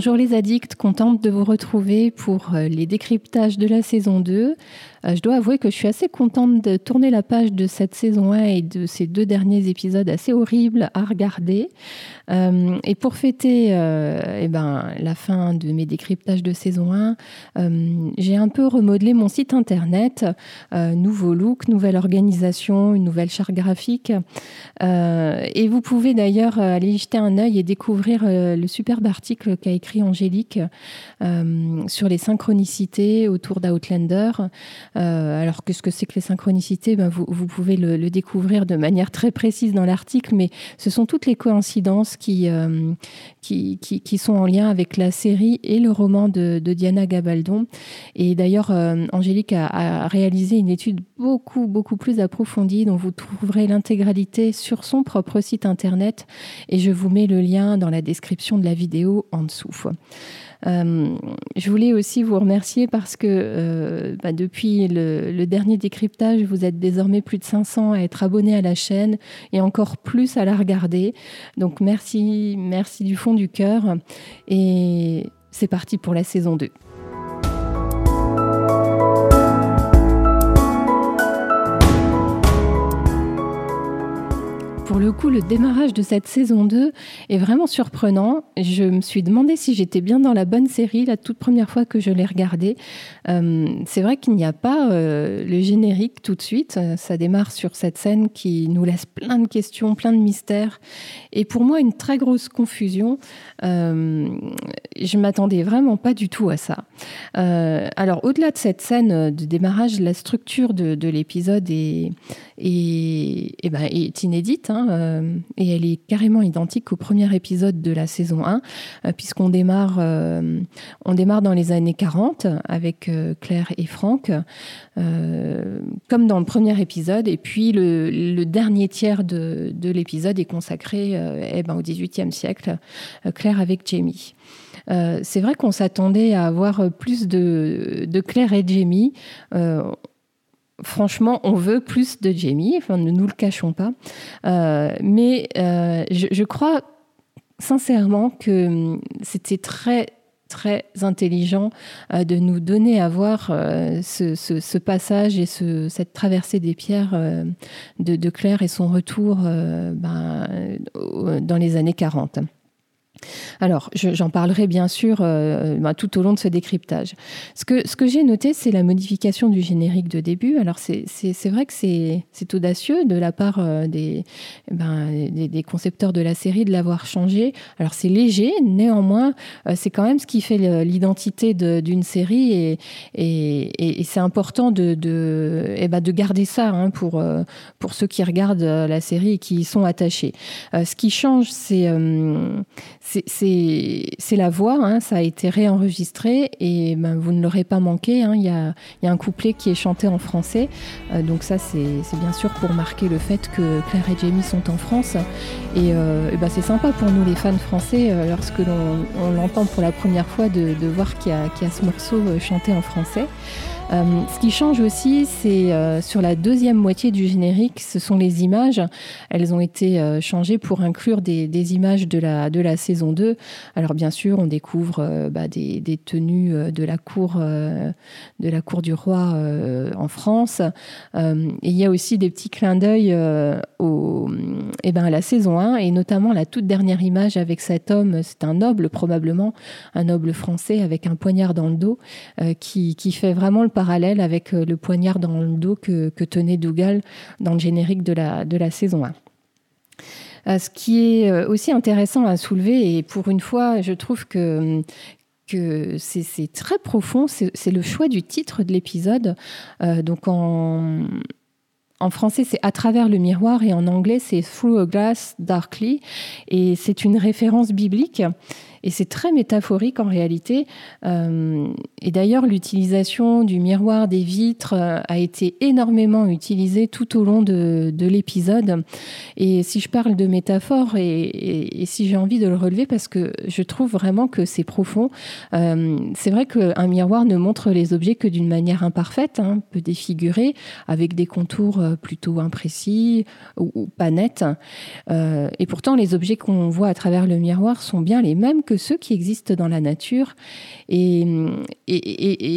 Bonjour les addicts, contente de vous retrouver pour euh, les décryptages de la saison 2. Euh, je dois avouer que je suis assez contente de tourner la page de cette saison 1 et de ces deux derniers épisodes assez horribles à regarder. Euh, et pour fêter eh ben, la fin de mes décryptages de saison 1, j'ai un peu remodelé mon site internet. nouveau look, nouvelle organisation, une nouvelle charte graphique. et vous pouvez d'ailleurs aller jeter un œil et découvrir le superbe article qu'a écrit Angélique euh, sur les synchronicités autour d'Outlander. Euh, alors, qu'est-ce que c'est que les synchronicités? Ben, vous, pouvez le, découvrir de manière très précise dans l'article, mais ce sont toutes les coïncidences qui, euh, sont en lien avec la série et le roman de, Diana Gabaldon. Et d'ailleurs, Angélique a, a, réalisé une étude beaucoup, beaucoup plus approfondie dont vous trouverez l'intégralité sur son propre site internet. Et je vous mets le lien dans la description de la vidéo en dessous. Euh, je voulais aussi vous remercier parce que euh, bah, depuis le, dernier décryptage, vous êtes désormais plus de 500 à être abonnés à la chaîne et encore plus à la regarder. Donc merci, merci du fond du cœur. Et c'est parti pour la saison 2. Le coup, le démarrage de cette saison 2 est vraiment surprenant. Je me suis demandé si j'étais bien dans la bonne série la toute première fois que je l'ai regardée. Euh, c'est vrai qu'il n'y a pas euh, le générique tout de suite. Ça démarre sur cette scène qui nous laisse plein de questions, plein de mystères. Et pour moi, une très grosse confusion. Euh, je m'attendais vraiment pas du tout à ça. Euh, alors, au-delà de cette scène de démarrage, la structure de, l'épisode est, est, ben, inédite. Hein. Euh, et elle est carrément identique au premier épisode de la saison 1, euh, puisqu'on démarre, euh, on démarre dans les années 40 avec Claire et Franck, comme dans le premier épisode, et puis le, dernier tiers de, l'épisode est consacré eh ben, au XVIIIe siècle, Claire avec Jamie. c'est vrai qu'on s'attendait à avoir plus de, de Claire et Jamie franchement, on veut plus de Jamie, enfin, ne nous le cachons pas. Euh, mais euh, je, crois sincèrement que hum, c'était très très intelligent euh, de nous donner à voir ce, passage et cette traversée des pierres de, Claire et son retour ben, dans les années 40. Alors, j'en parlerai bien sûr euh, bah, tout au long de ce décryptage. Ce que, j'ai noté, c'est la modification du générique de début. Alors, c'est vrai que c'est audacieux de la part euh, ben, des, concepteurs de la série de l'avoir changé. Alors, c'est léger, néanmoins, euh, c'est quand même ce qui fait l'identité d'une série et, c'est important de, eh ben, de garder ça hein, pour, pour ceux qui regardent la série et qui y sont attachés. ce qui change, c'est c'est la voix, hein, ça a été réenregistré et ben, vous ne l'aurez pas manqué. Hein. Il y, a, un couplet qui est chanté en français. Euh, donc ça, c'est bien sûr pour marquer le fait que Claire et Jamie sont en France. Et, euh, ben, c'est sympa pour nous les fans français, euh, lorsque l'on l'entend pour la première fois, de, voir qu'il y, y, a ce morceau chanté en français. Euh, ce qui change aussi, c'est euh, sur la deuxième moitié du générique, ce sont les images. Elles ont été euh, changées pour inclure des, images de la, de la saison 2. Alors bien sûr, on découvre bah, des, tenues de la cour, de la cour du roi en France. il y a aussi des petits clins d'œil eh ben, à la saison 1, et notamment la toute dernière image avec cet homme, c'est un noble probablement, un noble français avec un poignard dans le dos, qui, qui fait vraiment le parallèle avec euh, le poignard dans le dos que, tenait Dougal dans le générique de la, de la saison 1. Euh, ce qui est euh, aussi intéressant à soulever, et pour une fois, je trouve que, que c'est très profond, c'est le choix du titre de l'épisode. donc en, en français, c'est à travers le miroir et en anglais, c'est through a glass darkly. Et c'est une référence biblique. Et c'est très métaphorique en réalité. Euh, et d'ailleurs, l'utilisation du miroir, des vitres, euh, a été énormément utilisée tout au long de, l'épisode. Et si je parle de métaphore, et, si j'ai envie de le relever, parce que je trouve vraiment que c'est profond, euh, c'est vrai qu'un miroir ne montre les objets que d'une manière imparfaite, hein, peu défigurée, avec des contours plutôt imprécis ou, ou pas nets. et pourtant, les objets qu'on voit à travers le miroir sont bien les mêmes que ceux qui existent dans la nature. Et,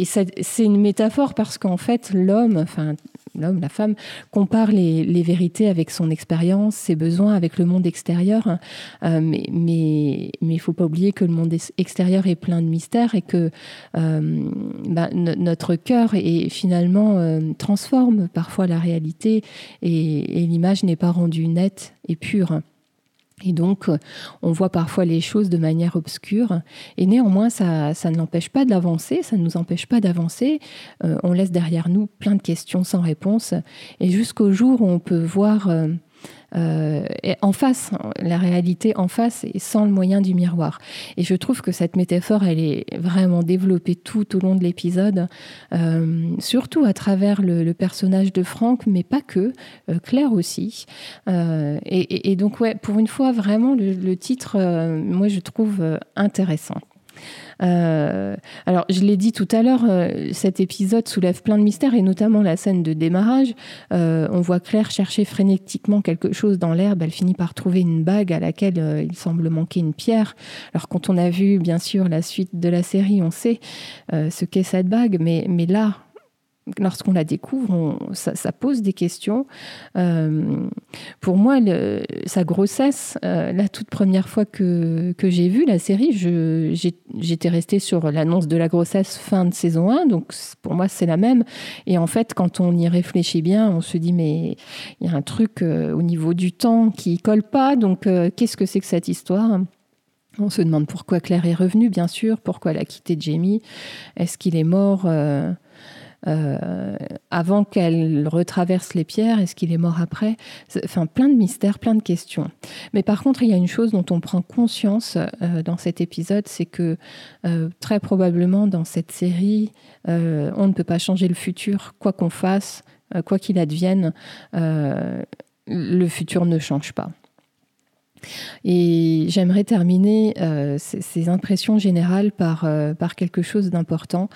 c'est une métaphore parce qu'en fait, l'homme, enfin, l'homme, la femme, compare les, vérités avec son expérience, ses besoins, avec le monde extérieur. Euh, mais il mais, faut pas oublier que le monde extérieur est plein de mystères et que euh, bah, notre cœur est, finalement euh, transforme parfois la réalité et l'image n'est pas rendue nette et pure. Et donc, on voit parfois les choses de manière obscure. Et néanmoins, ça, ça ne l'empêche pas d'avancer, ça ne nous empêche pas d'avancer. Euh, on laisse derrière nous plein de questions sans réponse. Et jusqu'au jour où on peut voir euh, euh, en face, la réalité en face et sans le moyen du miroir. Et je trouve que cette métaphore, elle est vraiment développée tout au long de l'épisode, euh, surtout à travers le, personnage de Franck, mais pas que, euh, Claire aussi. Et, donc, ouais, pour une fois, vraiment, le titre, moi, je trouve intéressant. Euh, alors, je l'ai dit tout à l'heure, euh, cet épisode soulève plein de mystères et notamment la scène de démarrage. Euh, on voit Claire chercher frénétiquement quelque chose dans l'herbe. Elle finit par trouver une bague à laquelle il semble manquer une pierre. Alors, quand on a vu, bien sûr, la suite de la série, on sait ce qu'est cette bague, mais, mais là, lorsqu'on la découvre, ça, pose des questions. Euh, pour moi, sa grossesse, euh, la toute première fois que, j'ai vu la série, j'étais restée sur l'annonce de la grossesse fin de saison 1, donc pour moi c'est la même. Et en fait, quand on y réfléchit bien, on se dit mais il y a un truc euh, au niveau du temps qui colle pas, donc qu'est-ce que c'est que cette histoire? On se demande pourquoi Claire est revenue, bien sûr, pourquoi elle a quitté Jamie? Est-ce qu'il est mort euh, avant qu'elle retraverse les pierres Est-ce qu'il est mort après? Enfin, plein de mystères, plein de questions. Mais par contre, il y a une chose dont on prend conscience euh, dans cet épisode, c'est que euh, très probablement dans cette série, on ne peut pas changer le futur, quoi qu'on fasse, quoi qu'il advienne, le futur ne change pas. Et j'aimerais terminer euh, ces, impressions générales par, euh, par quelque chose d'important.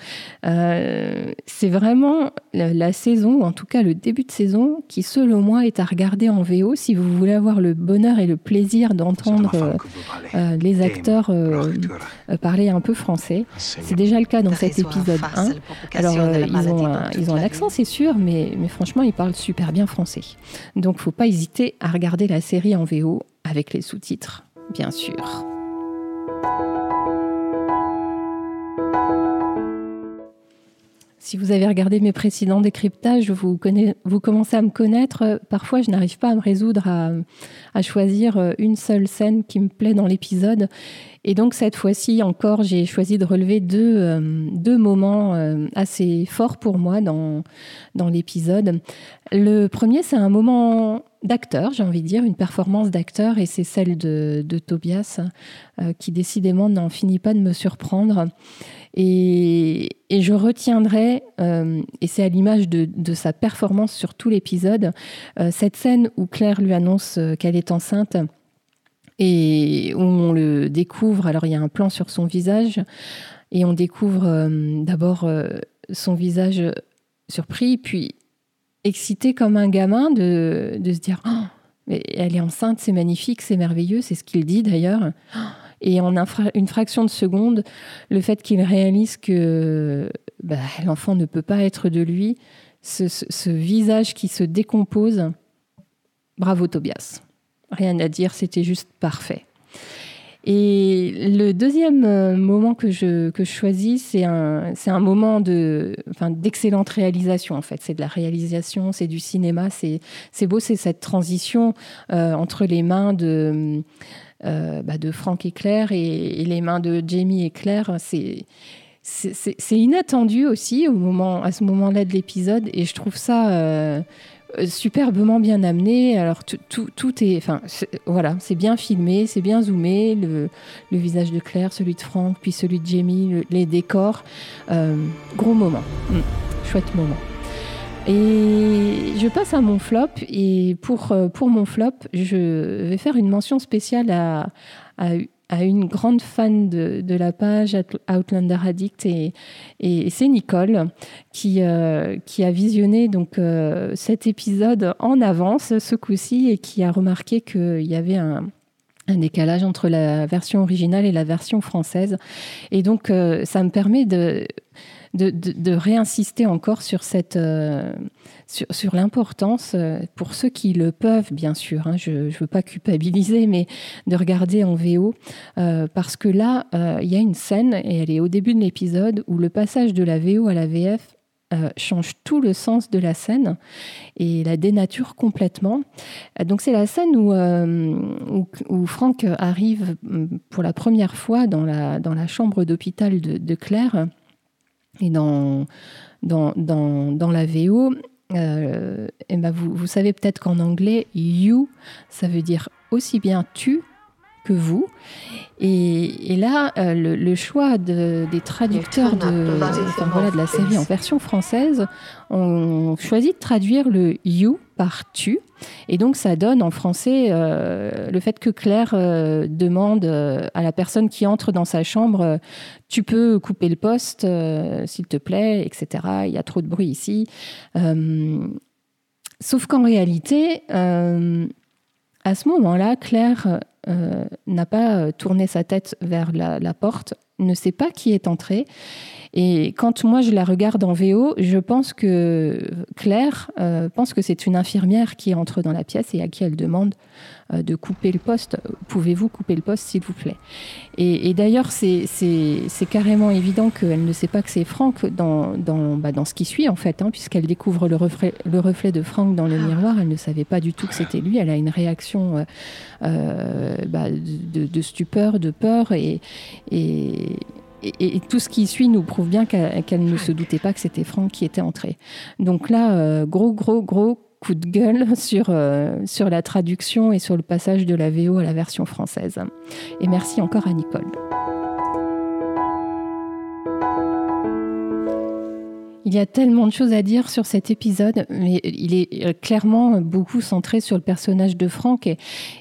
Euh, c'est vraiment la, saison, ou en tout cas le début de saison, qui selon moi est à regarder en VO si vous voulez avoir le bonheur et le plaisir d'entendre les acteurs parler un peu français. C'est déjà le cas dans cet épisode 1. Alors ils, ont un, ils ont un accent, c'est sûr, mais, mais franchement, ils parlent super bien français. Donc, faut pas hésiter à regarder la série en VO avec les sous-titres, bien sûr. Si vous avez regardé mes précédents décryptages, vous, commencez à me connaître. Parfois, je n'arrive pas à me résoudre à, choisir une seule scène qui me plaît dans l'épisode. Et donc, cette fois-ci encore, j'ai choisi de relever deux, euh, moments euh, assez forts pour moi dans l'épisode. Le premier, c'est un moment d'acteur, j'ai envie de dire, une performance d'acteur, et c'est celle de, Tobias, euh, qui décidément n'en finit pas de me surprendre. Et, je retiendrai, euh, et c'est à l'image de, sa performance sur tout l'épisode, euh, cette scène où Claire lui annonce qu'elle est enceinte et où on le découvre. Alors il y a un plan sur son visage, et on découvre d'abord son visage surpris, puis excité comme un gamin de, de se dire oh, mais elle est enceinte, c'est magnifique, c'est merveilleux, c'est ce qu'il dit d'ailleurs. Et en une fraction de seconde, le fait qu'il réalise que bah, l'enfant ne peut pas être de lui, ce, ce, visage qui se décompose, bravo Tobias. Rien à dire, c'était juste parfait. Et le deuxième euh, moment que je, que choisis, c'est un, un moment de, enfin, d'excellente réalisation, en fait. C'est de la réalisation, c'est du cinéma, c'est, beau, c'est cette transition euh, entre les mains de, euh, bah, de Franck et Claire et, les mains de Jamie et Claire. C'est, inattendu aussi au moment, à ce moment-là de l'épisode, et je trouve ça superbement bien amené. Alors tout, est, enfin voilà, c'est bien filmé, c'est bien zoomé. Le, visage de Claire, celui de Franck, puis celui de Jamie, les décors, euh, gros moment, mm. chouette moment. Et je passe à mon flop. Et pour, euh, pour mon flop, je vais faire une mention spéciale à, à à une grande fan de, la page Outlander Addict et, c'est Nicole qui, euh, qui a visionné donc euh, cet épisode en avance ce coup-ci et qui a remarqué qu'il y avait un, un décalage entre la version originale et la version française. Et donc, euh, ça me permet de, de, réinsister encore sur, euh, sur, l'importance, euh, pour ceux qui le peuvent, bien sûr, hein, je ne veux pas culpabiliser, mais de regarder en VO, parce que là, il y a une scène, et elle est au début de l'épisode, où le passage de la VO à la VF euh, change tout le sens de la scène et la dénature complètement. Euh, donc c'est la scène où, euh, où, Franck arrive mm, pour la première fois dans la, dans la chambre d'hôpital de, Claire et dans, dans, dans, la VO. et ben vous, vous savez peut-être qu'en anglais, you, ça veut dire aussi bien tu que vous. Et, là, euh, le, choix des traducteurs de, voilà, de la série en version française ont choisi de traduire le you par tu. Et donc, ça donne en français euh, le fait que Claire euh, demande à la personne qui entre dans sa chambre Tu peux couper le poste, s'il te plaît, etc. Il y a trop de bruit ici. sauf qu'en réalité, à ce moment-là, Claire n'a pas euh, tourné sa tête vers la, porte, ne sait pas qui est entré. Et quand moi je la regarde en VO, je pense que Claire euh, pense que c'est une infirmière qui entre dans la pièce et à qui elle demande euh, de couper le poste. Pouvez-vous couper le poste, s'il vous plaît? Et, d'ailleurs, c'est carrément évident qu'elle ne sait pas que c'est Franck dans, dans, bah, dans, ce qui suit, en fait, hein, puisqu'elle découvre le reflet, le reflet de Franck dans le ah. miroir. Elle ne savait pas du tout que c'était lui. Elle a une réaction euh, euh, bah, de, stupeur, de peur et, et et, tout ce qui suit nous prouve bien qu'elle ne se doutait pas que c'était Franck qui était entré. Donc là, gros, gros, gros coup de gueule sur, euh, sur la traduction et sur le passage de la VO à la version française. Et merci encore à Nicole. Il y a tellement de choses à dire sur cet épisode, mais il est euh, clairement beaucoup centré sur le personnage de Franck.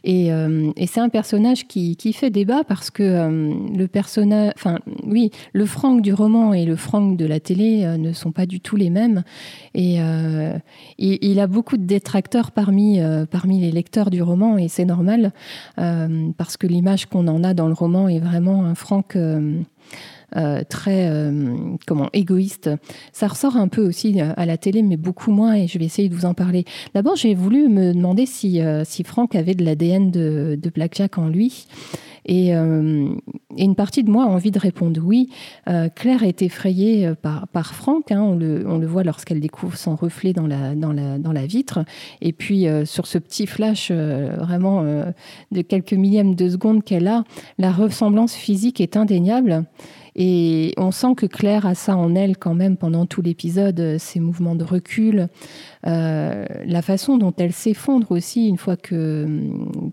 Et, euh, c'est un personnage qui, fait débat parce que euh, le personnage, enfin, oui, le Franck du roman et le Franck de la télé ne sont pas du tout les mêmes. Et il, a beaucoup de détracteurs parmi, parmi les lecteurs du roman, et c'est normal parce que l'image qu'on en a dans le roman est vraiment un Franck. Euh, très euh, comment égoïste. Ça ressort un peu aussi euh, à la télé, mais beaucoup moins, et je vais essayer de vous en parler. D'abord, j'ai voulu me demander si, si Franck avait de l'ADN de, de Blackjack en lui. Et, une partie de moi a envie de répondre oui. Claire est effrayée par, par Franck, hein, on, le, on, le, voit lorsqu'elle découvre son reflet dans la, dans la, dans la vitre. Et puis sur ce petit flash vraiment de quelques millièmes de seconde qu'elle a, la ressemblance physique est indéniable. Et on sent que Claire a ça en elle quand même pendant tout l'épisode, ses mouvements de recul, euh, la façon dont elle s'effondre aussi une fois que,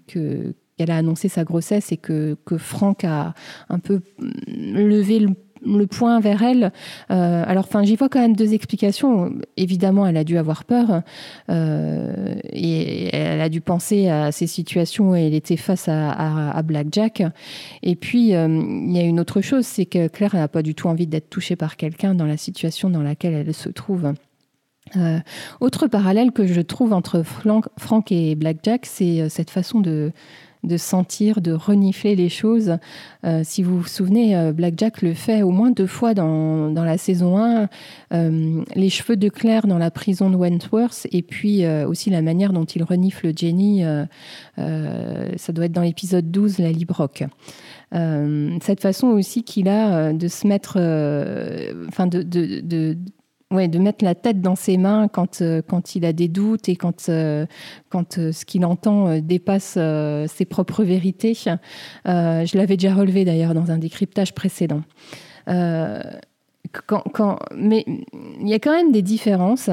qu'elle a annoncé sa grossesse et que, que Franck a un peu levé le le point vers elle. Euh, alors, enfin, j'y vois quand même deux explications. Évidemment, elle a dû avoir peur euh, et elle a dû penser à ces situations où elle était face à, Black Jack. Et puis, euh, il y a une autre chose, c'est que Claire n'a pas du tout envie d'être touchée par quelqu'un dans la situation dans laquelle elle se trouve. autre parallèle que je trouve entre Frank et Black Jack, c'est cette façon de, de sentir, de renifler les choses. Euh, si vous vous souvenez, euh, Black Jack le fait au moins deux fois dans, la saison 1. Euh, les cheveux de Claire dans la prison de Wentworth et puis aussi la manière dont il renifle Jenny, ça doit être dans l'épisode 12, la Librock. cette façon aussi qu'il a de se mettre, enfin de, de, Ouais, de mettre la tête dans ses mains quand, euh, quand il a des doutes et quand, euh, quand euh, ce qu'il entend dépasse ses propres vérités. je l'avais déjà relevé d'ailleurs dans un décryptage précédent. Quand, quand, mais il y a quand même des différences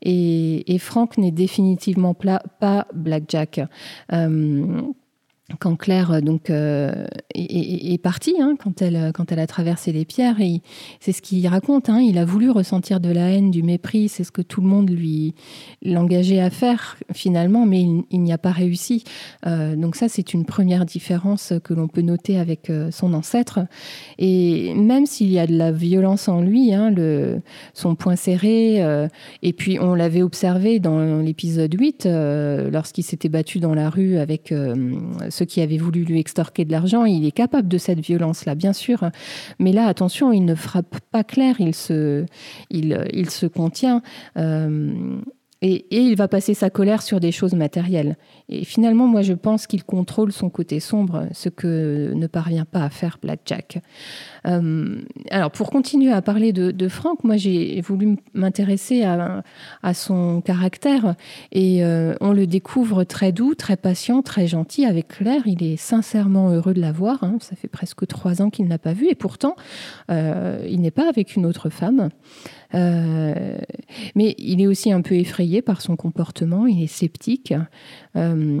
et, et Franck n'est définitivement pas Blackjack quand Claire euh, donc euh, est, partie, hein, quand elle quand elle a traversé les pierres, c'est ce qu'il raconte. Hein, il a voulu ressentir de la haine, du mépris, c'est ce que tout le monde lui l'engageait à faire finalement, mais il, n'y a pas réussi. Euh, donc ça, c'est une première différence que l'on peut noter avec son ancêtre. Et même s'il y a de la violence en lui, hein, son poing serré, et puis on l'avait observé dans l'épisode 8 lorsqu'il s'était battu dans la rue avec qui avaient voulu lui extorquer de l'argent. Il est capable de cette violence-là, bien sûr. Mais là, attention, il ne frappe pas Claire, il se, il, il se contient. Et, il va passer sa colère sur des choses matérielles. Et finalement, moi, je pense qu'il contrôle son côté sombre, ce que ne parvient pas à faire Blackjack. Euh, alors, pour continuer à parler de, Franck, moi, j'ai voulu m'intéresser à, son caractère. Et euh, on le découvre très doux, très patient, très gentil avec Claire. Il est sincèrement heureux de la voir. Hein. Ça fait presque trois ans qu'il n'a pas vu. Et pourtant, euh, il n'est pas avec une autre femme. Euh, mais il est aussi un peu effrayé par son comportement, il est sceptique. Euh,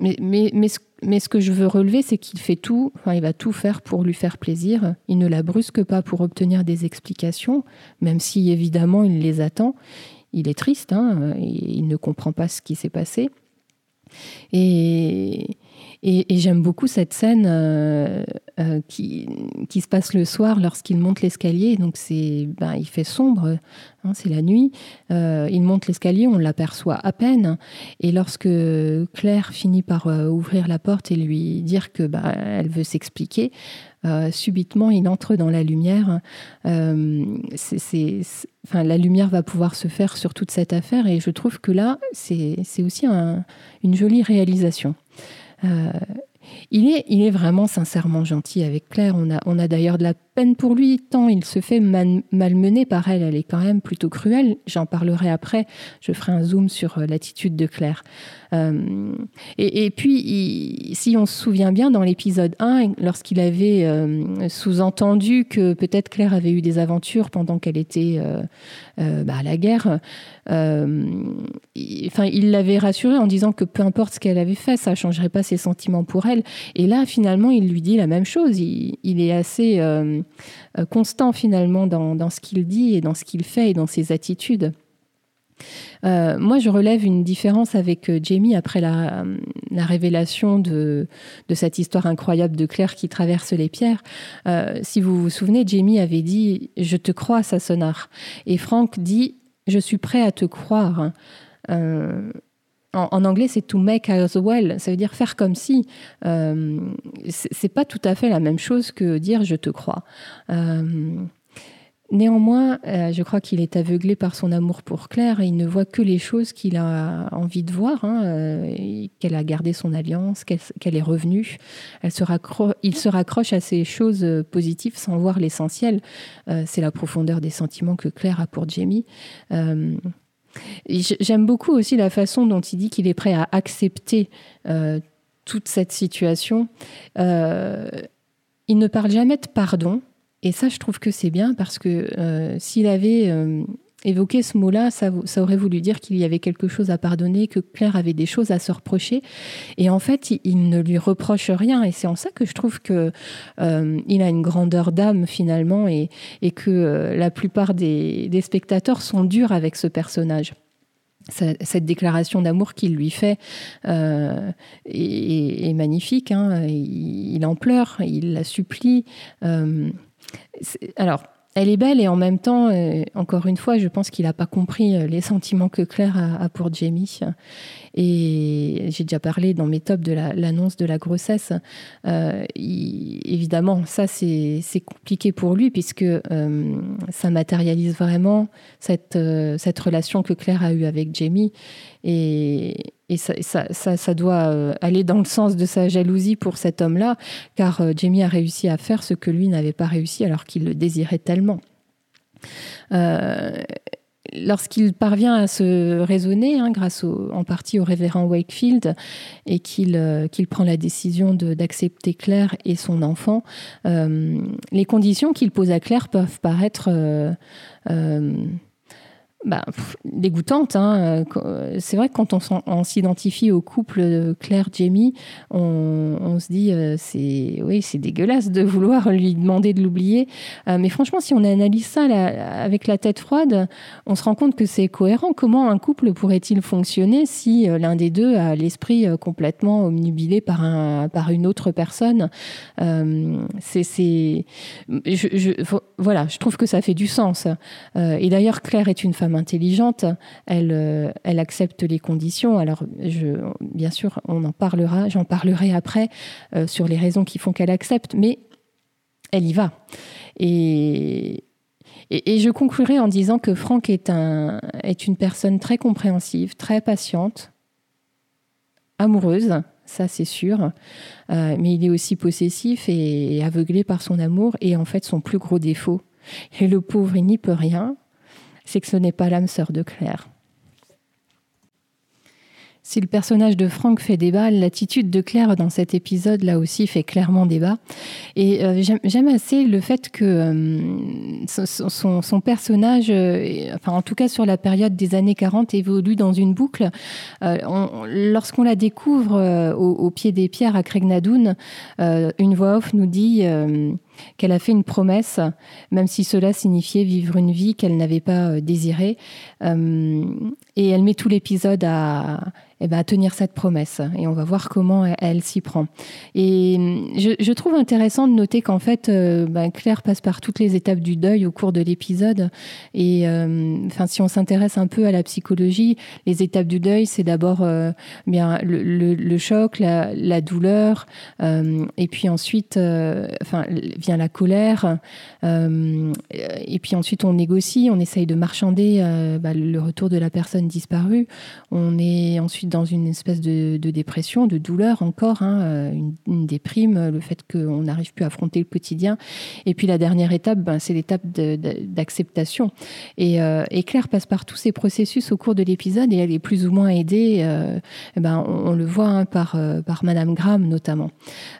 mais, mais, mais, ce, mais, ce, que je veux relever, c'est qu'il fait tout, enfin, il va tout faire pour lui faire plaisir. Il ne la brusque pas pour obtenir des explications, même si évidemment il les attend. Il est triste, hein, il ne comprend pas ce qui s'est passé. Et, et, j'aime beaucoup cette scène euh, euh, qui, se passe le soir lorsqu'il monte l'escalier. Donc c'est, ben, il fait sombre, hein, c'est la nuit. Euh, il monte l'escalier, on l'aperçoit à peine. Et lorsque Claire finit par ouvrir la porte et lui dire que ben, elle veut s'expliquer, subitement il entre dans la lumière. enfin, la lumière va pouvoir se faire sur toute cette affaire et je trouve que là c'est, aussi une jolie réalisation. Euh, il est, il est vraiment sincèrement gentil avec Claire. On a, on a d'ailleurs de la peine pour lui, tant il se fait malmener par elle. Elle est quand même plutôt cruelle. J'en parlerai après. Je ferai un zoom sur euh, l'attitude de Claire. Euh, et, puis, si on se souvient bien, dans l'épisode 1, lorsqu'il avait euh, sous-entendu que peut-être Claire avait eu des aventures pendant qu'elle était bah, à la guerre, enfin, il l'avait rassurée en disant que peu importe ce qu'elle avait fait, ça ne changerait pas ses sentiments pour elle. Et là, finalement, il lui dit la même chose. Il, il est assez constant finalement dans, ce qu'il dit et dans ce qu'il fait et dans ses attitudes. Euh, moi, je relève une différence avec euh, Jamie après la, révélation de, cette histoire incroyable de Claire qui traverse les pierres. si vous vous souvenez, Jamie avait dit ⁇ Je te crois, Sassonar ⁇ et Frank dit ⁇ Je suis prêt à te croire en, anglais, c'est to make as well. Ça veut dire faire comme si. Euh, c'est pas tout à fait la même chose que dire je te crois. Euh, néanmoins, euh, je crois qu'il est aveuglé par son amour pour Claire et il ne voit que les choses qu'il a envie de voir, hein, euh, qu'elle a gardé son alliance, qu'elle est revenue. Il se raccroche à ces choses positives sans voir l'essentiel. c'est la profondeur des sentiments que Claire a pour Jamie. J'aime beaucoup aussi la façon dont il dit qu'il est prêt à accepter euh, toute cette situation. Euh, il ne parle jamais de pardon, et ça, je trouve que c'est bien parce que euh, s'il avait évoquer ce mot-là, ça, aurait voulu dire qu'il y avait quelque chose à pardonner, que Claire avait des choses à se reprocher. Et en fait, il, ne lui reproche rien. Et c'est en ça que je trouve que euh, il a une grandeur d'âme finalement, et, que euh, la plupart des, spectateurs sont durs avec ce personnage. Cette déclaration d'amour qu'il lui fait euh, est, magnifique. Hein. Il, en pleure, il la supplie. alors, elle est belle et en même temps, euh, encore une fois, je pense qu'il n'a pas compris euh, les sentiments que Claire a, pour Jamie. Et j'ai déjà parlé dans mes tops de l'annonce de la grossesse. Euh, évidemment, ça, c'est compliqué pour lui puisque ça matérialise vraiment cette, cette relation que Claire a eue avec Jamie. Et, et ça, doit euh, aller dans le sens de sa jalousie pour cet homme-là, car euh, Jamie a réussi à faire ce que lui n'avait pas réussi alors qu'il le désirait tellement. Euh, lorsqu'il parvient à se raisonner, hein, grâce en partie au révérend Wakefield, et qu'il prend la décision d'accepter Claire et son enfant, les conditions qu'il pose à Claire peuvent paraître bah, dégoûtante. Hein. Euh, c'est vrai que quand on, s'identifie au couple Claire-Jamie, on, se dit euh, c'est oui c'est dégueulasse de vouloir lui demander de l'oublier. Euh, mais franchement, si on analyse ça avec la tête froide, on se rend compte que c'est cohérent. Comment un couple pourrait-il fonctionner si l'un des deux a l'esprit complètement omnubilé par un par une autre personne? C'est voilà, je trouve que ça fait du sens. et d'ailleurs, Claire est une femme intelligente, elle, elle accepte les conditions. Alors, bien sûr, on en parlera, j'en parlerai après sur les raisons qui font qu'elle accepte, mais elle y va. Et, et, je conclurai en disant que Franck est, un, est une personne très compréhensive, très patiente, amoureuse, ça c'est sûr, euh, mais il est aussi possessif et, aveuglé par son amour, et en fait son plus gros défaut, et le pauvre il n'y peut rien, c'est que ce n'est pas l'âme sœur de Claire. Si le personnage de Franck fait débat, l'attitude de Claire dans cet épisode là aussi fait clairement débat. Et euh, j'aime assez le fait que euh, son, personnage, euh, enfin en tout cas sur la période des années 40, évolue dans une boucle. Lorsqu'on la découvre au, pied des pierres à Craignadoun, une voix off nous dit qu'elle a fait une promesse, même si cela signifiait vivre une vie qu'elle n'avait pas désirée. et elle met tout l'épisode à eh ben, à tenir cette promesse. Et on va voir comment elle, s'y prend. Et je, trouve intéressant de noter qu'en fait, euh, ben, Claire passe par toutes les étapes du deuil au cours de l'épisode. Et euh, enfin, si on s'intéresse un peu à la psychologie, les étapes du deuil, c'est d'abord euh, bien le, choc, la, douleur, et puis ensuite, enfin, vient la colère. et puis ensuite, on négocie, on essaye de marchander ben, le retour de la personne disparue. On est ensuite dans une espèce de, dépression, de douleur encore, hein, euh, une, déprime, le fait qu'on n'arrive plus à affronter le quotidien. Et puis la dernière étape, ben, c'est l'étape d'acceptation. Euh, et, Claire passe par tous ces processus au cours de l'épisode et elle est plus ou moins aidée, euh, ben, on, le voit hein, par, par Madame Graham notamment.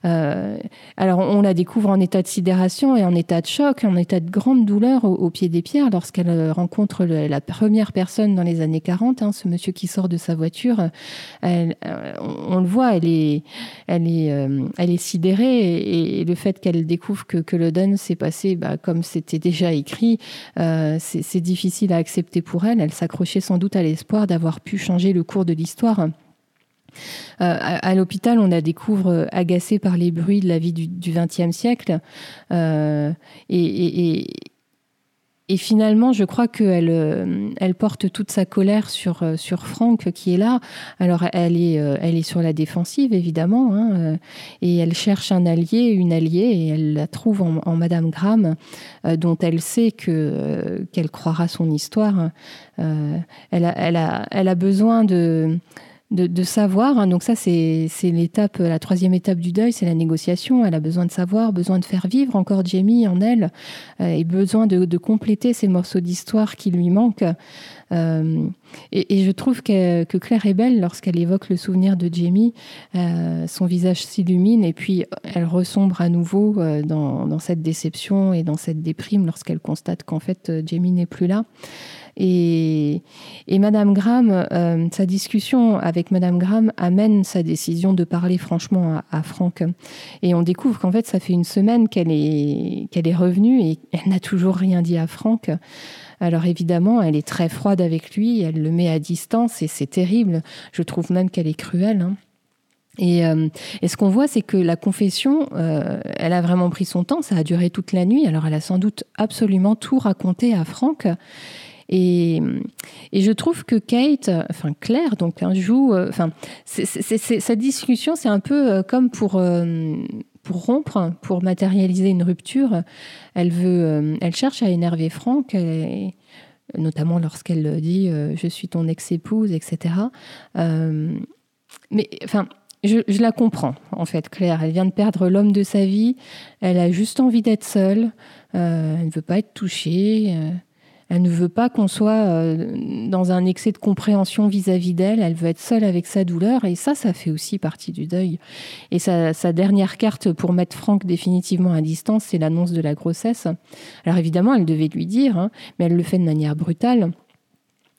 alors on la découvre en état de sidération et en état de choc, en état de grande douleur au, pied des pierres lorsqu'elle rencontre la première personne dans les années 40, hein, ce monsieur qui sort de sa voiture elle, euh, on, le voit, elle est, elle est, euh, elle est sidérée et, le fait qu'elle découvre que, que le s'est passé bah, comme c'était déjà écrit, euh, c'est difficile à accepter pour elle. Elle s'accrochait sans doute à l'espoir d'avoir pu changer le cours de l'histoire. À, l'hôpital, on la découvre agacée par les bruits de la vie du XXe siècle. et, et finalement, je crois qu'elle euh, elle porte toute sa colère sur, euh, sur Franck qui est là. Alors, elle est, euh, elle est sur la défensive, évidemment, hein, et elle cherche un allié, une alliée, et elle la trouve en, Madame Graham, dont elle sait que qu'elle croira son histoire. elle, a, elle, a, elle a besoin de de, savoir. Hein. donc ça, c'est l'étape, la troisième étape du deuil, c'est la négociation. Elle a besoin de savoir, besoin de faire vivre encore Jamie en elle, euh, et besoin de, compléter ces morceaux d'histoire qui lui manquent. Euh, et, je trouve que, Claire est belle lorsqu'elle évoque le souvenir de Jamie. Euh, son visage s'illumine et puis elle resombre à nouveau dans, dans, cette déception et dans cette déprime lorsqu'elle constate qu'en fait Jamie n'est plus là. Et, Madame Graham, euh, sa discussion avec Madame Graham amène sa décision de parler franchement à, Franck. Et on découvre qu'en fait, ça fait une semaine qu'elle est, qu'elle est revenue et elle n'a toujours rien dit à Franck. Alors évidemment, elle est très froide avec lui, elle le met à distance et c'est terrible. Je trouve même qu'elle est cruelle. Hein. Euh, et, ce qu'on voit, c'est que la confession, euh, elle a vraiment pris son temps, ça a duré toute la nuit, alors elle a sans doute absolument tout raconté à Franck. Et, je trouve que Kate, enfin Claire, donc hein, joue, euh, enfin, sa discussion, c'est un peu euh, comme pour euh, pour rompre, pour matérialiser une rupture. Elle veut, elle cherche à énerver Franck. notamment lorsqu'elle dit je suis ton ex-épouse, etc. mais enfin, je, je, la comprends en fait, Claire. Elle vient de perdre l'homme de sa vie. Elle a juste envie d'être seule. elle ne veut pas être touchée. Elle ne veut pas qu'on soit euh, dans un excès de compréhension vis-à-vis d'elle. Elle veut être seule avec sa douleur. Et ça, ça fait aussi partie du deuil. Et sa, dernière carte pour mettre Franck définitivement à distance, c'est l'annonce de la grossesse. Alors évidemment, elle devait lui dire, hein, mais elle le fait de manière brutale.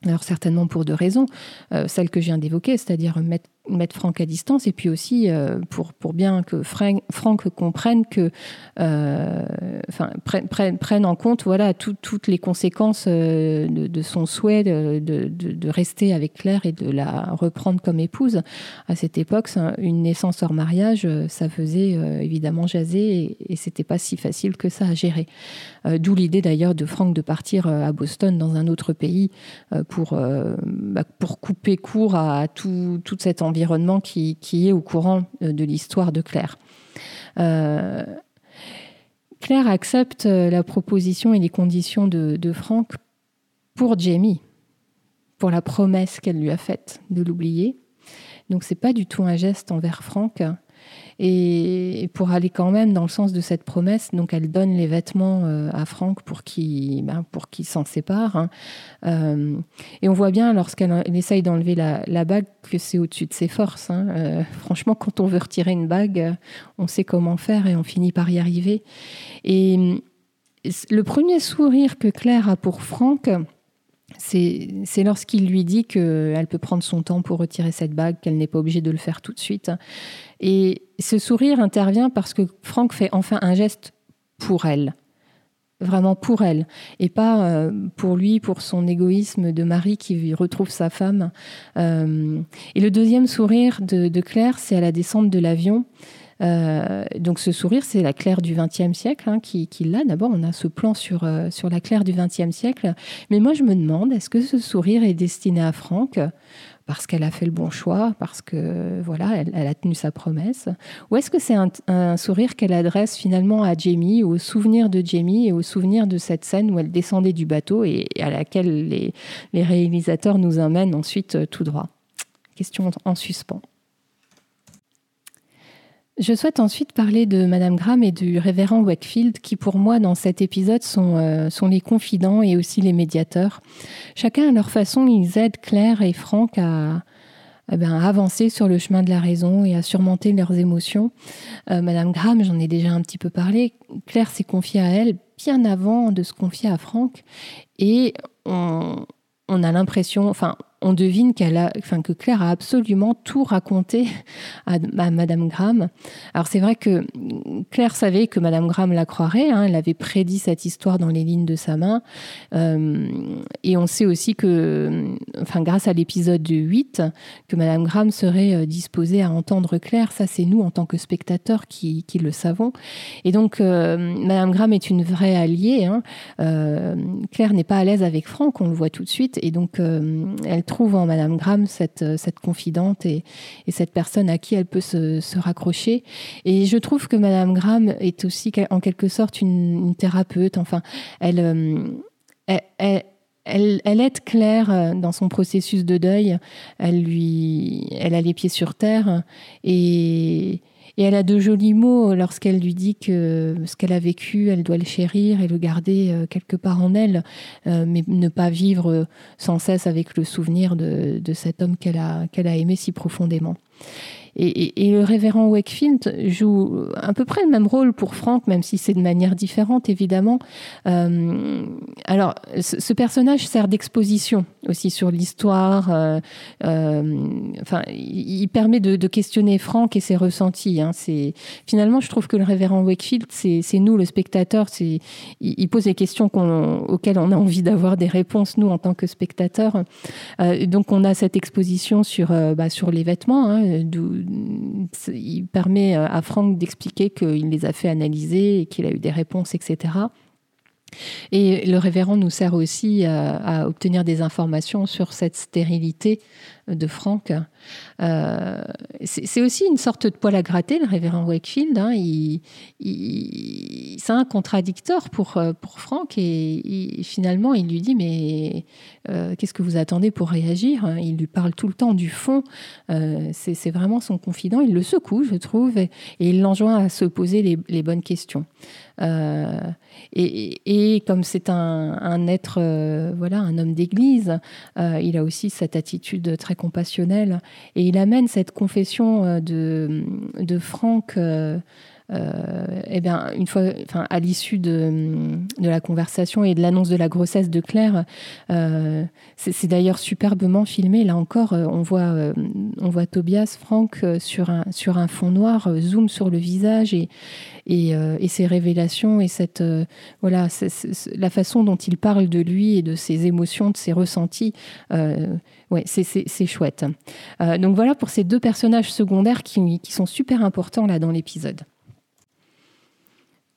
Alors certainement pour deux raisons. Euh, celle que je viens d'évoquer, c'est-à-dire mettre mettre Franck à distance et puis aussi euh, pour, pour bien que Franck, Franck comprenne que, euh, enfin, prenne, prenne, en compte voilà, toutes les conséquences euh, de, son souhait de, de, de, rester avec Claire et de la reprendre comme épouse. À cette époque, une naissance hors mariage, ça faisait évidemment jaser et, et c'était pas si facile que ça à gérer. D'où l'idée d'ailleurs de Franck de partir à Boston dans un autre pays pour, bah, pour couper court à tout, toute cette qui, est au courant euh, de l'histoire de Claire. Euh, Claire accepte euh, la proposition et les conditions de, de Franck pour Jamie, pour la promesse qu'elle lui a faite de l'oublier. Donc c'est pas du tout un geste envers Franck, et pour aller quand même dans le sens de cette promesse, donc elle donne les vêtements euh, à Franck pour qu'il ben, s'en sépare. Hein. Euh, et on voit bien lorsqu'elle essaye d'enlever la, bague que c'est au-dessus de ses forces. Hein. Euh, franchement, quand on veut retirer une bague, on sait comment faire et on finit par y arriver. Et le premier sourire que Claire a pour Franck, c'est lorsqu'il lui dit qu'elle peut prendre son temps pour retirer cette bague, qu'elle n'est pas obligée de le faire tout de suite. Et ce sourire intervient parce que Franck fait enfin un geste pour elle, vraiment pour elle, et pas euh, pour lui, pour son égoïsme de mari qui retrouve sa femme. Euh, et le deuxième sourire de, Claire, c'est à la descente de l'avion. Euh, donc ce sourire, c'est la Claire du XXe siècle hein, qui, l'a. D'abord, on a ce plan sur, sur la Claire du XXe siècle. Mais moi, je me demande, est-ce que ce sourire est destiné à Franck parce qu'elle a fait le bon choix, parce que voilà, elle, a tenu sa promesse? Ou est-ce que c'est un, sourire qu'elle adresse finalement à Jamie, au souvenir de Jamie et au souvenir de cette scène où elle descendait du bateau et, à laquelle les, les réalisateurs nous amènent ensuite euh, tout droit? Question en suspens. Je souhaite ensuite parler de Madame Graham et du révérend Wakefield, qui pour moi dans cet épisode sont, euh, les confidents et aussi les médiateurs. Chacun à leur façon, ils aident Claire et Franck à, eh ben, avancer sur le chemin de la raison et à surmonter leurs émotions. Euh, Madame Graham, j'en ai déjà un petit peu parlé, Claire s'est confiée à elle bien avant de se confier à Franck et on, on a l'impression, enfin on devine qu'elle a, enfin, que Claire a absolument tout raconté à, Madame Graham. Alors c'est vrai que Claire savait que Madame Graham la croirait, hein, elle avait prédit cette histoire dans les lignes de sa main. Euh, et on sait aussi que, enfin, grâce à l'épisode 8, que Madame Graham serait euh, disposée à entendre Claire. Ça, c'est nous, en tant que spectateurs, qui, le savons. Et donc, euh, Madame Graham est une vraie alliée. Hein. Claire n'est pas à l'aise avec Franck, on le voit tout de suite. Et donc, elle trouve en Madame Graham cette, euh, cette confidente et, cette personne à qui elle peut se, raccrocher. Et je trouve que Madame Graham est aussi en quelque sorte une, thérapeute. Enfin, euh, elle, elle, elle, elle, aide Claire euh, dans son processus de deuil. Elle lui, elle a les pieds sur terre et et elle a de jolis mots lorsqu'elle lui dit que ce qu'elle a vécu, elle doit le chérir et le garder euh, quelque part en elle, euh, mais ne pas vivre sans cesse avec le souvenir de, cet homme qu'elle a aimé si profondément. Et, le révérend Wakefield joue à peu près le même rôle pour Frank, même si c'est de manière différente, évidemment. Euh, alors, ce, personnage sert d'exposition aussi sur l'histoire. Euh, euh, enfin, il, permet de, questionner Frank et ses ressentis. Hein. Finalement, je trouve que le révérend Wakefield, c'est nous, le spectateur. Il, pose des questions auxquelles on a envie d'avoir des réponses nous en tant que spectateurs. donc, on a cette exposition sur bah, les vêtements, hein, il permet à Franck d'expliquer qu'il les a fait analyser qu'il a eu des réponses, etc. Et le révérend nous sert aussi à, obtenir des informations sur cette stérilité de Franck. Euh, c'est aussi une sorte de poil à gratter, le révérend Wakefield. Hein. c'est un contradicteur pour, pour Franck et, finalement il lui dit mais euh, qu'est-ce que vous attendez pour réagir Il lui parle tout le temps du fond. Euh, c'est vraiment son confident. Il le secoue, je trouve, et, il l'enjoint à se poser les, bonnes questions. Et, comme c'est un, être, voilà, un homme d'église, il a aussi cette attitude très compassionnel. Et il amène cette confession euh, de, de Franck euh, eh bien, une fois, enfin, à l'issue de, la conversation et de l'annonce de la grossesse de Claire, c'est d'ailleurs superbement filmé. Là encore, on voit, on voit Tobias Franck sur un, sur un fond noir, zoom sur le visage et, et, révélations et cette, voilà, la façon dont il parle de lui et de ses émotions, de ses ressentis. ouais, c'est chouette. donc voilà pour ces deux personnages secondaires qui, qui sont super importants là dans l'épisode.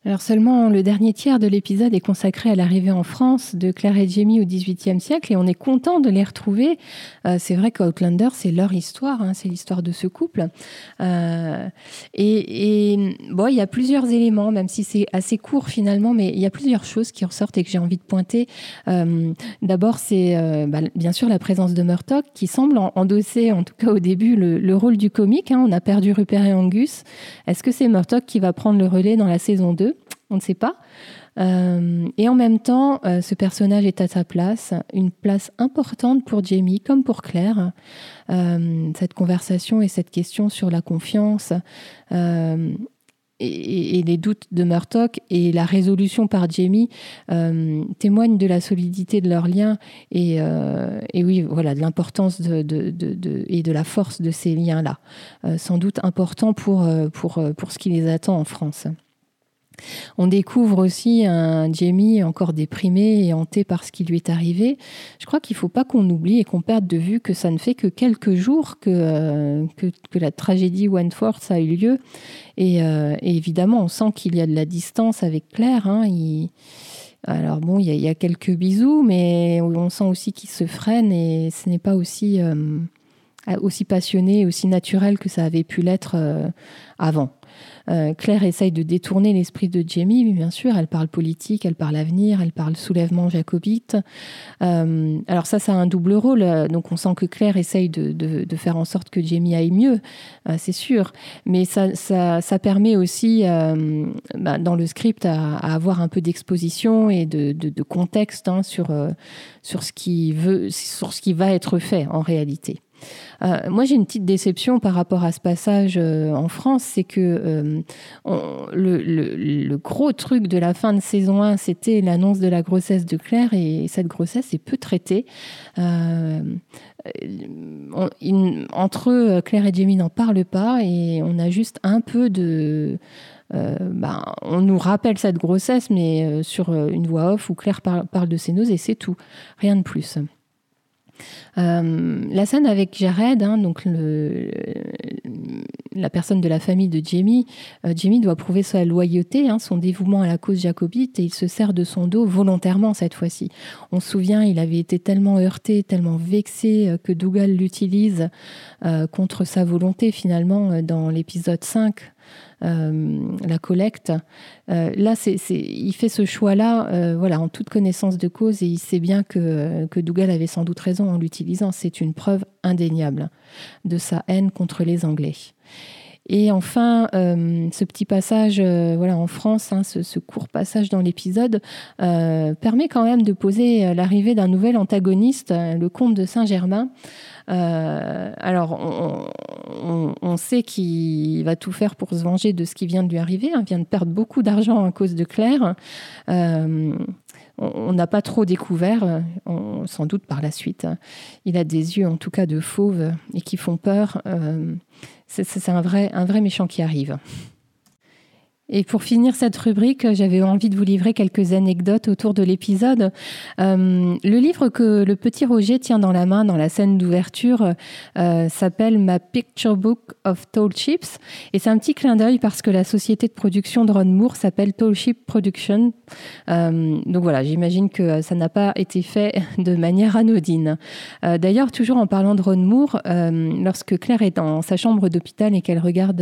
Alors seulement le dernier tiers de l'épisode est consacré à l'arrivée en France de Claire et Jamie au XVIIIe siècle et on est content de les retrouver. Euh, c'est vrai qu'Outlander, c'est leur histoire, hein, c'est l'histoire de ce couple. Euh, et, bon, il y a plusieurs éléments, même si c'est assez court finalement, mais il y a plusieurs choses qui ressortent et que j'ai envie de pointer. Euh, d'abord, c'est bah, bien sûr la présence de Murtock qui semble endosser, en tout cas au début, le, rôle du comique. Hein. On a perdu Rupert et Angus. Est-ce que c'est Murtock qui va prendre le relais dans la saison 2 on ne sait pas. Euh, et en même temps, euh, ce personnage est à sa place, une place importante pour Jamie comme pour Claire. Euh, cette conversation et cette question sur la confiance et, les doutes de Murtock et la résolution par Jamie témoignent de la solidité de leur lien et, oui, voilà, de l'importance et de la force de ces liens-là. sans doute important pour ce qui les attend en France. On découvre aussi un Jamie encore déprimé et hanté par ce qui lui est arrivé. Je crois qu'il ne faut pas qu'on oublie et qu'on perde de vue que ça ne fait que quelques jours que, euh, que, la tragédie Wentworth a eu lieu. Euh, et, évidemment, on sent qu'il y a de la distance avec Claire. Hein. Alors bon, il y, a, quelques bisous, mais on sent aussi qu'il se freine et ce n'est pas aussi, euh, aussi passionné, aussi naturel que ça avait pu l'être avant. Euh, Claire essaye de détourner l'esprit de Jamie, bien sûr, elle parle politique, elle parle avenir, elle parle soulèvement jacobite. Euh, alors ça, ça a un double rôle. Donc on sent que Claire essaye de, faire en sorte que Jamie aille mieux, euh, c'est sûr. Mais ça, ça, permet aussi, bah, dans le script, à, avoir un peu d'exposition et de, contexte hein, sur, sur, ce qui veut, sur ce qui va être fait en réalité. Euh, moi, j'ai une petite déception par rapport à ce passage euh, en France, c'est que euh, le, gros truc de la fin de saison 1, c'était l'annonce de la grossesse de Claire, et cette grossesse est peu traitée. entre eux, Claire et Jamie n'en parlent pas, et on a juste un peu de... Ben, on nous rappelle cette grossesse, mais sur une voix off où Claire parle de ses nausées, c'est tout, rien de plus. Euh, la scène avec Jared, hein, la personne de la famille de Jamie, euh, Jamie doit prouver sa loyauté, hein, son dévouement à la cause jacobite, et il se sert de son dos volontairement cette fois-ci. On se souvient, il avait été tellement heurté, tellement vexé euh, que Dougal l'utilise contre sa volonté finalement dans l'épisode 5 euh, la collecte. Euh, là, il fait ce choix-là euh, voilà, en toute connaissance de cause et il sait bien que, Dougal avait sans doute raison en l'utilisant. C'est une preuve indéniable de sa haine contre les Anglais. Et enfin, ce petit passage voilà, en France, hein, ce, court passage dans l'épisode, permet quand même de poser l'arrivée d'un nouvel antagoniste, le comte de Saint-Germain. Euh, alors, on, sait qu'il va tout faire pour se venger de ce qui vient de lui arriver. Il vient de perdre beaucoup d'argent à cause de Claire. Euh, on n'a pas trop découvert, sans doute par la suite. Il a des yeux, en tout cas, de fauve et qui font peur. Euh, c'est un vrai, un vrai méchant qui arrive. Et pour finir cette rubrique, j'avais envie de vous livrer quelques anecdotes autour de l'épisode. Euh, le livre que le petit Roger tient dans la main dans la scène d'ouverture euh, s'appelle Ma Picture Book of Tall Ships. Et c'est un petit clin d'œil parce que la société de production de Ron Moore s'appelle Tall Ship Production. Euh, donc voilà, j'imagine que ça n'a pas été fait de manière anodine. D'ailleurs, toujours en parlant de Ron Moore, lorsque Claire est dans sa chambre d'hôpital et qu'elle regarde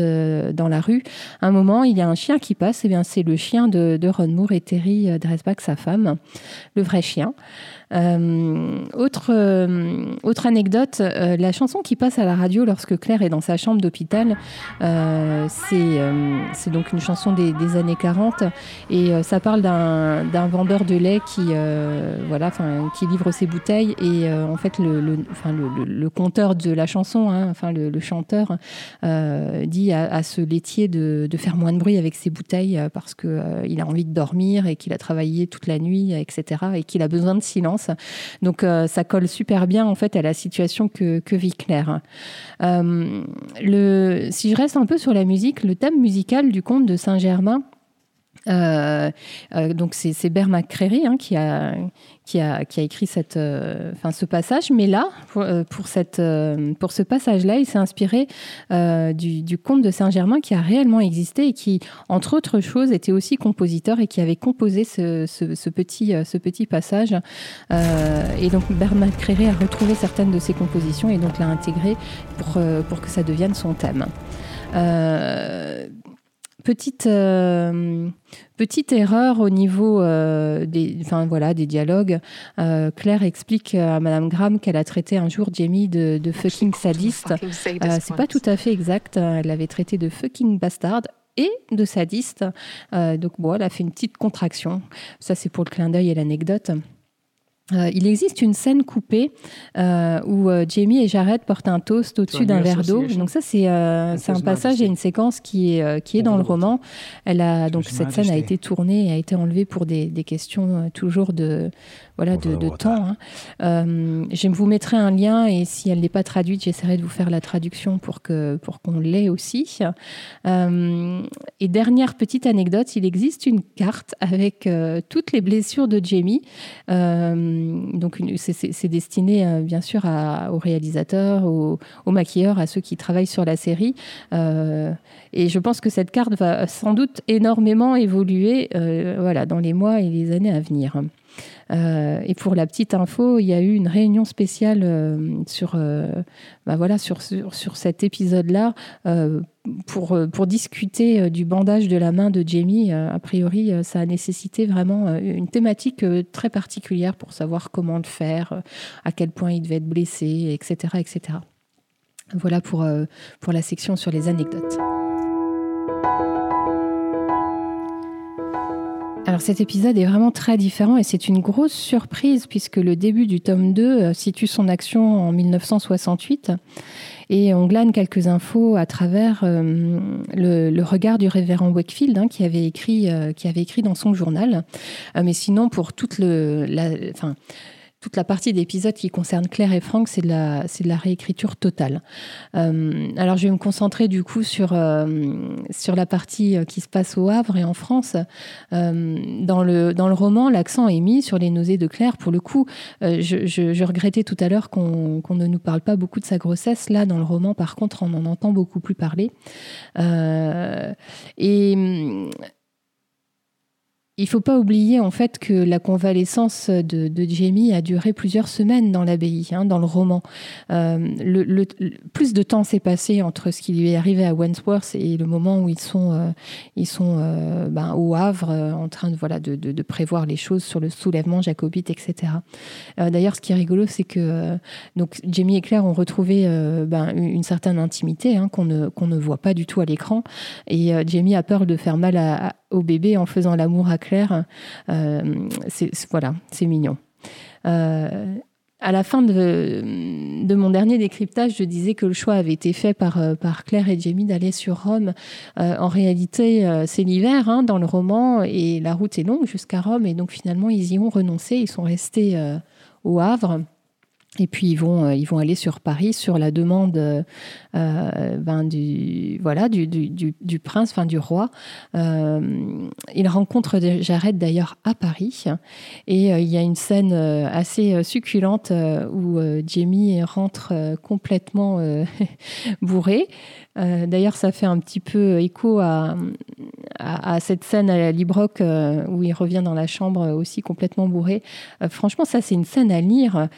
dans la rue, un moment, il y a un chien qui passe, eh c'est le chien de, Ron Moore et Terry euh, Dresbach, sa femme, le vrai chien. Euh, autre, euh, autre anecdote, euh, la chanson qui passe à la radio lorsque Claire est dans sa chambre d'hôpital, c'est donc une chanson des, années 40 et ça parle d'un vendeur de lait qui, voilà, qui livre ses bouteilles et en fait le, le, conteur de la chanson, hein, enfin le, chanteur, dit à, ce laitier de, faire moins de bruit avec ses bouteilles parce qu'il a envie de dormir et qu'il a travaillé toute la nuit, etc. et qu'il a besoin de silence. Donc ça colle super bien en fait à la situation que, que vit Claire. le, si je reste un peu sur la musique, le thème musical du conte de Saint-Germain, euh, euh, donc c'est McCreary hein, qui, a, écrit euh, ce passage, mais là, pour, ce passage-là, il s'est inspiré du, du, conte de Saint-Germain qui a réellement existé et qui, entre autres choses, était aussi compositeur et qui avait composé ce, petit, passage. et donc Bert McCreary a retrouvé certaines de ses compositions et donc l'a intégré pour que ça devienne son thème. Petite, euh, petite erreur au niveau euh, des, enfin, voilà, des dialogues. Euh, Claire explique à Madame Graham qu'elle a traité un jour Jamie de, fucking sadiste. c'est pas tout à fait exact. Elle l'avait traité de fucking bastard et de sadiste. donc bon, elle a fait une petite contraction. Ça, c'est pour le clin d'œil et l'anecdote. Euh, il existe une scène coupée euh, où euh, Jamie et Jared portent un toast au-dessus d'un verre d'eau. Donc ça, c'est un passage et une séquence qui est, qui est dans le roman. Elle a, donc cette scène a été tournée et a été enlevée pour des, des questions toujours de, voilà, de, de temps. Hein. Euh, je vous mettrai un lien et si elle n'est pas traduite, j'essaierai de vous faire la traduction pour que pour qu'on l'ait aussi. Euh, et dernière petite anecdote, il existe une carte avec euh, toutes les blessures de Jamie. donc c'est destiné bien sûr à, aux réalisateurs, aux, aux, maquilleurs, à ceux qui travaillent sur la série. et je pense que cette carte va sans doute énormément évoluer voilà, dans les mois et les années à venir. Euh, et pour la petite info, il y a eu une réunion spéciale euh, sur, euh, bah voilà, sur, sur, cet épisode-là pour, pour discuter du bandage de la main de Jamie. a priori, ça a nécessité vraiment une thématique très particulière pour savoir comment le faire, à quel point il devait être blessé, etc. etc. Voilà pour, pour la section sur les anecdotes. Alors cet épisode est vraiment très différent et c'est une grosse surprise puisque le début du tome 2 euh, situe son action en 1968 et on glane quelques infos à travers euh, le, regard du révérend Wakefield hein, qui, avait écrit, euh, qui avait écrit dans son journal. mais sinon pour toute le... La, toute la partie d'épisode qui concerne Claire et Franck, c'est de la, c'est de la réécriture totale. Euh, alors, je vais me concentrer du coup sur, euh, sur la partie euh, qui se passe au Havre et en France. dans, le, dans le roman, l'accent est mis sur les nausées de Claire. Pour le coup, je, regrettais tout à l'heure qu'on, qu'on ne nous parle pas beaucoup de sa grossesse. Là, dans le roman, par contre, on en entend beaucoup plus parler. et il faut pas oublier en fait que la convalescence de, Jamie a duré plusieurs semaines dans l'abbaye, hein, dans le roman. Euh, le, plus de temps s'est passé entre ce qui lui est arrivé à Wentworth et le moment où ils sont, euh, ils sont euh, ben, au Havre en train de, voilà, de, de, prévoir les choses sur le soulèvement jacobite, etc. D'ailleurs, ce qui est rigolo, c'est que donc Jamie et Claire ont retrouvé ben, une, certaine intimité hein, qu'on ne, qu'on ne voit pas du tout à l'écran. Et Jamie a peur de faire mal à au bébé en faisant l'amour à Claire. Euh, c'est, voilà, c'est mignon. Euh, à la fin de, mon dernier décryptage, je disais que le choix avait été fait par, euh, Claire et Jamie d'aller sur Rome. en réalité, c'est l'hiver hein, dans le roman et la route est longue jusqu'à Rome. Et donc finalement, ils y ont renoncé. Ils sont restés au Havre. Et puis ils vont, ils vont aller sur Paris sur la demande euh, ben, du, voilà, du, du, du, prince, enfin du roi. Euh, il rencontre Jared d'ailleurs à Paris et euh, il y a une scène assez succulente où Jamie rentre complètement bourré. D'ailleurs, ça fait un petit peu écho à, à, cette scène à la Librock où il revient dans la chambre aussi complètement bourré. franchement, ça, c'est une scène à lire.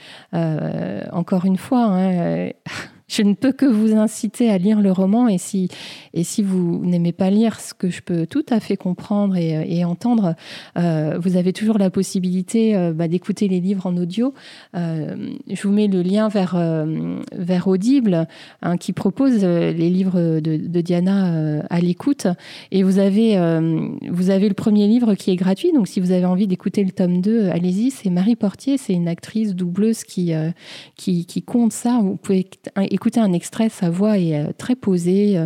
encore une fois, hein, je ne peux que vous inciter à lire le roman et si, et si vous n'aimez pas lire ce que je peux tout à fait comprendre et, entendre, euh, vous avez toujours la possibilité euh, bah, d'écouter les livres en audio. Euh, je vous mets le lien vers, vers Audible hein, qui propose les livres de, de Diana à l'écoute et vous avez, vous avez le premier livre qui est gratuit. Donc si vous avez envie d'écouter le tome 2, allez-y. C'est Marie Portier, c'est une actrice doubleuse qui, qui, qui compte ça. Vous pouvez écoutez un extrait, sa voix est très posée,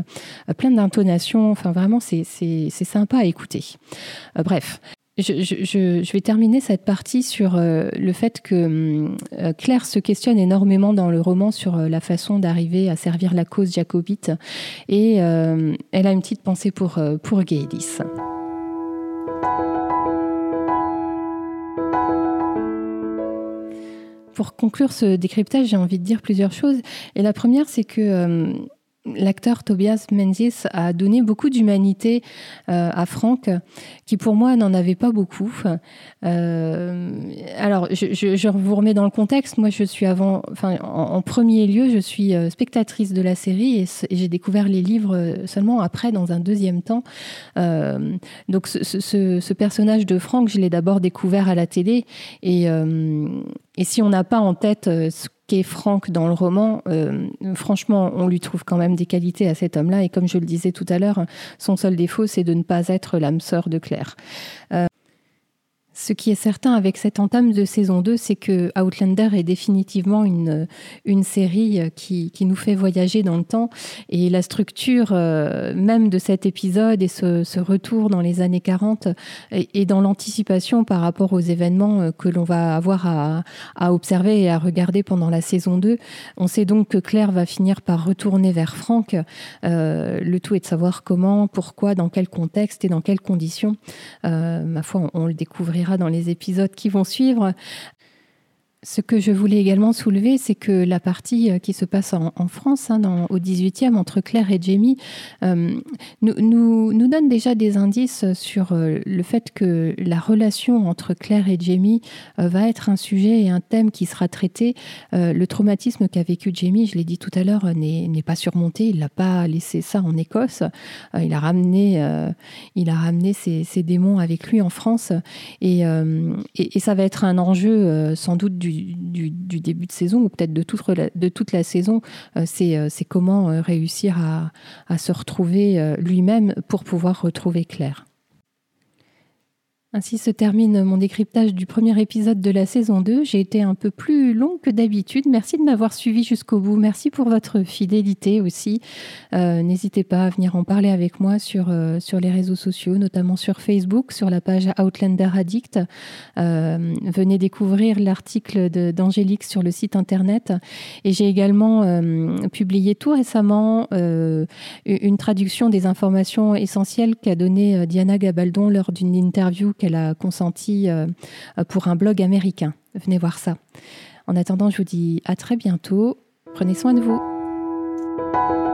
pleine d'intonations. Enfin, vraiment, c'est sympa à écouter. bref, je, vais terminer cette partie sur euh, le fait que euh, Claire se questionne énormément dans le roman sur euh, la façon d'arriver à servir la cause jacobite et elle a une petite pensée pour, pour. Pour conclure ce décryptage, j'ai envie de dire plusieurs choses. Et la première, c'est que l'acteur Tobias Menzies a donné beaucoup d'humanité euh, à Franck, qui pour moi n'en avait pas beaucoup. Euh, alors, je, vous remets dans le contexte. Moi, je suis avant, enfin, en, premier lieu, je suis euh, spectatrice de la série et, j'ai découvert les livres seulement après, dans un deuxième temps. donc, ce, personnage de Franck, je l'ai d'abord découvert à la télé et, et si on n'a pas en tête ce Franck dans le roman, euh, franchement, on lui trouve quand même des qualités à cet homme-là. Et comme je le disais tout à l'heure, son seul défaut, c'est de ne pas être l'âme sœur de Claire. Euh, ce qui est certain avec cette entame de saison 2, c'est que Outlander est définitivement une, une série qui, qui, nous fait voyager dans le temps. Et la structure euh, même de cet épisode et ce, retour dans les années 40 et, dans l'anticipation par rapport aux événements euh, que l'on va avoir à, à, observer et à regarder pendant la saison 2. On sait donc que Claire va finir par retourner vers Franck. Euh, le tout est de savoir comment, pourquoi, dans quel contexte et dans quelles conditions. ma foi, on le découvrira dans les épisodes qui vont suivre. Ce que je voulais également soulever, c'est que la partie euh, qui se passe en, France, hein, au 18e, entre Claire et Jamie, euh, nous, donne déjà des indices sur euh, le fait que la relation entre Claire et Jamie va être un sujet et un thème qui sera traité. le traumatisme qu'a vécu Jamie, je l'ai dit tout à l'heure, n'est pas surmonté. Il n'a pas laissé ça en Écosse. il a ramené, il a ramené ses, démons avec lui en France. Et, ça va être un enjeu sans doute du du, début de saison, ou peut-être de toute, la saison, euh, euh, c'est comment euh, réussir à, à se retrouver lui-même pour pouvoir retrouver Claire. Ainsi se termine mon décryptage du premier épisode de la saison 2. J'ai été un peu plus long que d'habitude. Merci de m'avoir suivi jusqu'au bout. Merci pour votre fidélité aussi. Euh, n'hésitez pas à venir en parler avec moi sur, euh, sur les réseaux sociaux, notamment sur Facebook, sur la page Outlander Addict. Euh, venez découvrir l'article d'Angélique sur le site internet. Et j'ai également publié tout récemment une traduction des informations essentielles qu'a donné Diana Gabaldon lors d'une interview qu'elle a consenti euh, pour un blog américain. Venez voir ça. En attendant, je vous dis à très bientôt. Prenez soin de vous.